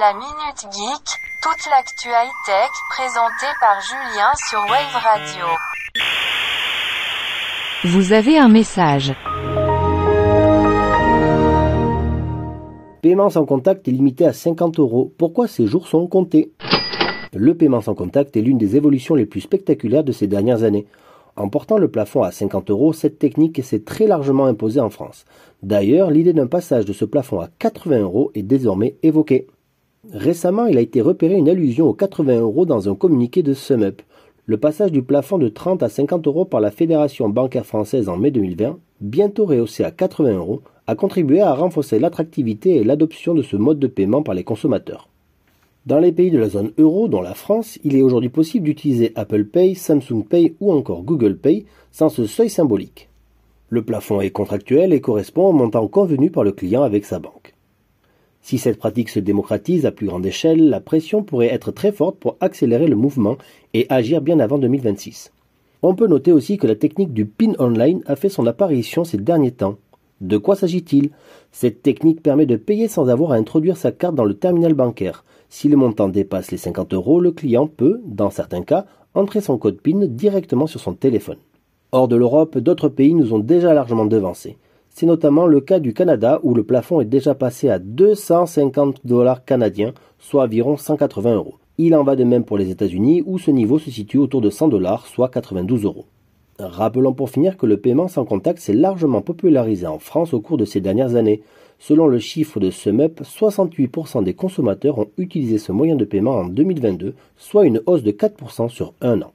La Minute Geek, toute l'actu high-tech présentée par Julien sur Wave Radio. Vous avez un message. Paiement sans contact est limité à 50 euros. Pourquoi ces jours sont comptés? Le paiement sans contact est l'une des évolutions les plus spectaculaires de ces dernières années. En portant le plafond à 50 euros, cette technique s'est très largement imposée en France. D'ailleurs, l'idée d'un passage de ce plafond à 80 euros est désormais évoquée. Récemment, il a été repéré une allusion aux 80 euros dans un communiqué de SumUp. Le passage du plafond de 30 à 50 euros par la Fédération bancaire française en mai 2020, bientôt rehaussé à 80 euros, a contribué à renforcer l'attractivité et l'adoption de ce mode de paiement par les consommateurs. Dans les pays de la zone euro, dont la France, il est aujourd'hui possible d'utiliser Apple Pay, Samsung Pay ou encore Google Pay sans ce seuil symbolique. Le plafond est contractuel et correspond au montant convenu par le client avec sa banque. Si cette pratique se démocratise à plus grande échelle, la pression pourrait être très forte pour accélérer le mouvement et agir bien avant 2026. On peut noter aussi que la technique du PIN online a fait son apparition ces derniers temps. De quoi s'agit-il? Cette technique permet de payer sans avoir à introduire sa carte dans le terminal bancaire. Si le montant dépasse les 50 euros, le client peut, dans certains cas, entrer son code PIN directement sur son téléphone. Hors de l'Europe, d'autres pays nous ont déjà largement devancés. C'est notamment le cas du Canada où le plafond est déjà passé à 250 dollars canadiens, soit environ 180 euros. Il en va de même pour les États-Unis où ce niveau se situe autour de 100 dollars, soit 92 euros. Rappelons pour finir que le paiement sans contact s'est largement popularisé en France au cours de ces dernières années. Selon le chiffre de SumUp, 68% des consommateurs ont utilisé ce moyen de paiement en 2022, soit une hausse de 4% sur un an.